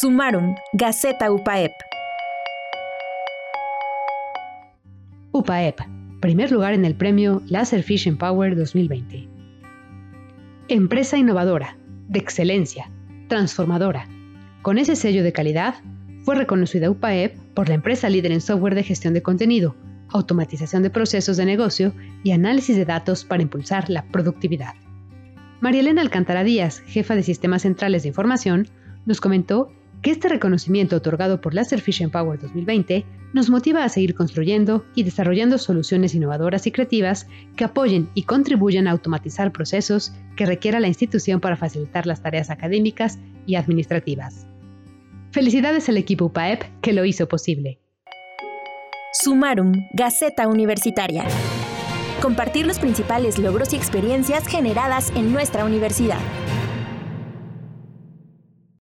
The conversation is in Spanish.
Sumaron, Gaceta UPAEP. UPAEP, primer lugar en el premio Laserfish Power 2020. Empresa innovadora, de excelencia, transformadora. Con ese sello de calidad, fue reconocida UPAEP por la empresa líder en software de gestión de contenido, automatización de procesos de negocio y análisis de datos para impulsar la productividad. María Elena Alcántara Díaz, jefa de Sistemas Centrales de Información, nos comentó que este reconocimiento otorgado por Laserfish Power 2020 nos motiva a seguir construyendo y desarrollando soluciones innovadoras y creativas que apoyen y contribuyan a automatizar procesos que requiera la institución para facilitar las tareas académicas y administrativas. Felicidades al equipo UPAEP que lo hizo posible. Sumarum, Gaceta Universitaria. Compartir los principales logros y experiencias generadas en nuestra universidad.